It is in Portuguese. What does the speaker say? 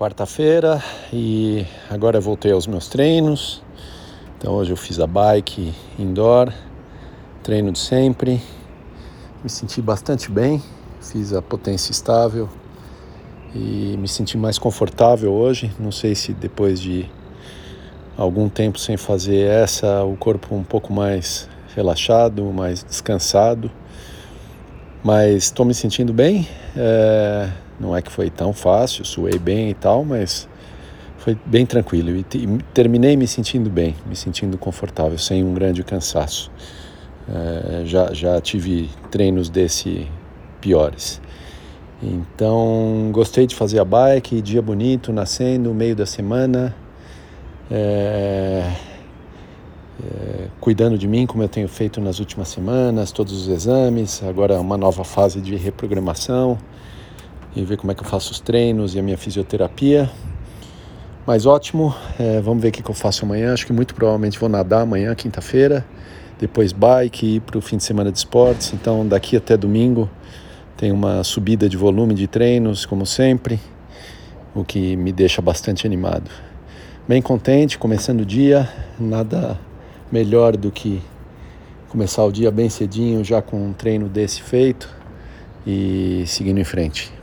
quarta-feira e agora eu voltei aos meus treinos. Então hoje eu fiz a bike indoor, treino de sempre. Me senti bastante bem, fiz a potência estável e me senti mais confortável hoje. Não sei se depois de algum tempo sem fazer essa, o corpo um pouco mais relaxado, mais descansado. Mas estou me sentindo bem. É não é que foi tão fácil, suei bem e tal, mas foi bem tranquilo e, terminei me sentindo bem, me sentindo confortável, sem um grande cansaço. É, já, já tive treinos desse piores. Então gostei de fazer a bike, dia bonito, nascendo, meio da semana, é, cuidando de mim como eu tenho feito nas últimas semanas, todos os exames, agora uma nova fase de reprogramação e ver como é que eu faço os treinos e a minha fisioterapia. Mas ótimo, é, vamos ver o que, que eu faço amanhã. Acho que muito provavelmente vou nadar amanhã, quinta-feira, depois bike, ir para o fim de semana de esportes. Então daqui até domingo tem uma subida de volume de treinos, como sempre, o que me deixa bastante animado. Bem contente, começando o dia, nada melhor do que começar o dia bem cedinho, já com um treino desse feito e seguindo em frente.